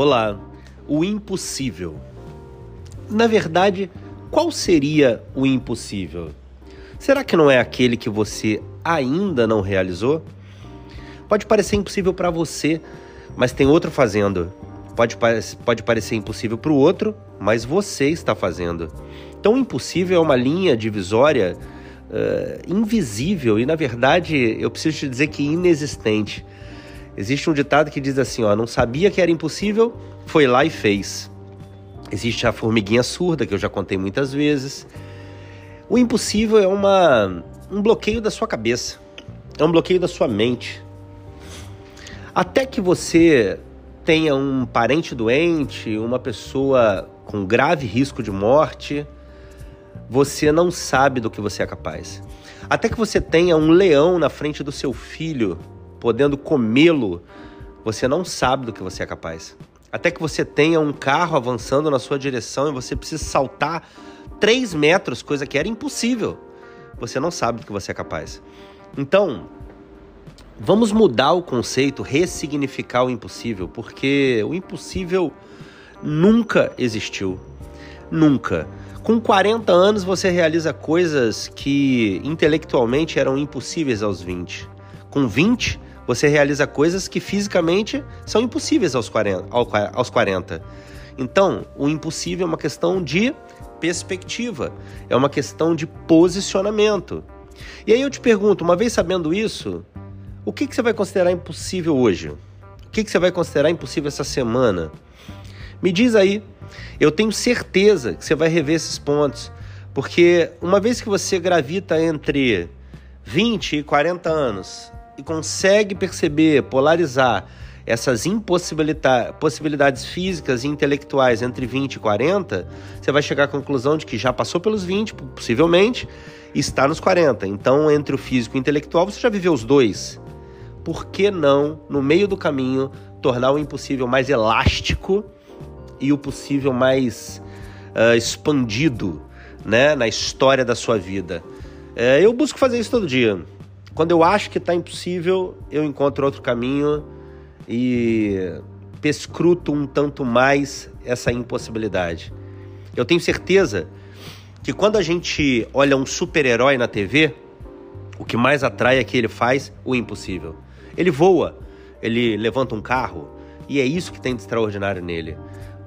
Olá, o impossível. Na verdade, qual seria o impossível? Será que não é aquele que você ainda não realizou? Pode parecer impossível para você, mas tem outro fazendo. Pode, pode parecer impossível para o outro, mas você está fazendo. Então, impossível é uma linha divisória uh, invisível e, na verdade, eu preciso te dizer que inexistente. Existe um ditado que diz assim: ó, não sabia que era impossível, foi lá e fez. Existe a formiguinha surda, que eu já contei muitas vezes. O impossível é uma, um bloqueio da sua cabeça, é um bloqueio da sua mente. Até que você tenha um parente doente, uma pessoa com grave risco de morte, você não sabe do que você é capaz. Até que você tenha um leão na frente do seu filho podendo comê-lo, você não sabe do que você é capaz. Até que você tenha um carro avançando na sua direção e você precisa saltar 3 metros, coisa que era impossível, você não sabe do que você é capaz. Então, vamos mudar o conceito, ressignificar o impossível, porque o impossível nunca existiu. Nunca. Com 40 anos você realiza coisas que intelectualmente eram impossíveis aos 20. Com 20, você realiza coisas que fisicamente são impossíveis aos 40. Aos 40. Então, o impossível é uma questão de perspectiva, é uma questão de posicionamento. E aí eu te pergunto, uma vez sabendo isso, o que, que você vai considerar impossível hoje? O que, que você vai considerar impossível essa semana? Me diz aí. Eu tenho certeza que você vai rever esses pontos, porque uma vez que você gravita entre 20 e 40 anos, e consegue perceber, polarizar essas impossibilidades físicas e intelectuais entre 20 e 40, você vai chegar à conclusão de que já passou pelos 20, possivelmente, e está nos 40. Então, entre o físico e o intelectual, você já viveu os dois. Por que não, no meio do caminho, tornar o impossível mais elástico e o possível mais uh, expandido né, na história da sua vida? Uh, eu busco fazer isso todo dia. Quando eu acho que está impossível, eu encontro outro caminho e pescruto um tanto mais essa impossibilidade. Eu tenho certeza que quando a gente olha um super-herói na TV, o que mais atrai é que ele faz o impossível. Ele voa, ele levanta um carro, e é isso que tem de extraordinário nele.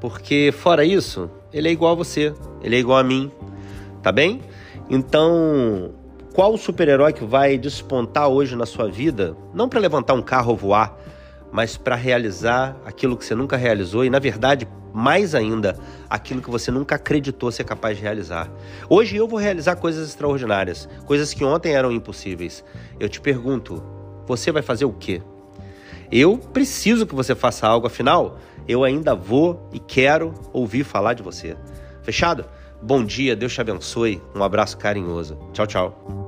Porque fora isso, ele é igual a você, ele é igual a mim, tá bem? Então, qual super-herói que vai despontar hoje na sua vida, não para levantar um carro ou voar, mas para realizar aquilo que você nunca realizou e, na verdade, mais ainda, aquilo que você nunca acreditou ser capaz de realizar. Hoje eu vou realizar coisas extraordinárias, coisas que ontem eram impossíveis. Eu te pergunto, você vai fazer o quê? Eu preciso que você faça algo, afinal, eu ainda vou e quero ouvir falar de você. Fechado? Bom dia, Deus te abençoe. Um abraço carinhoso. Tchau, tchau.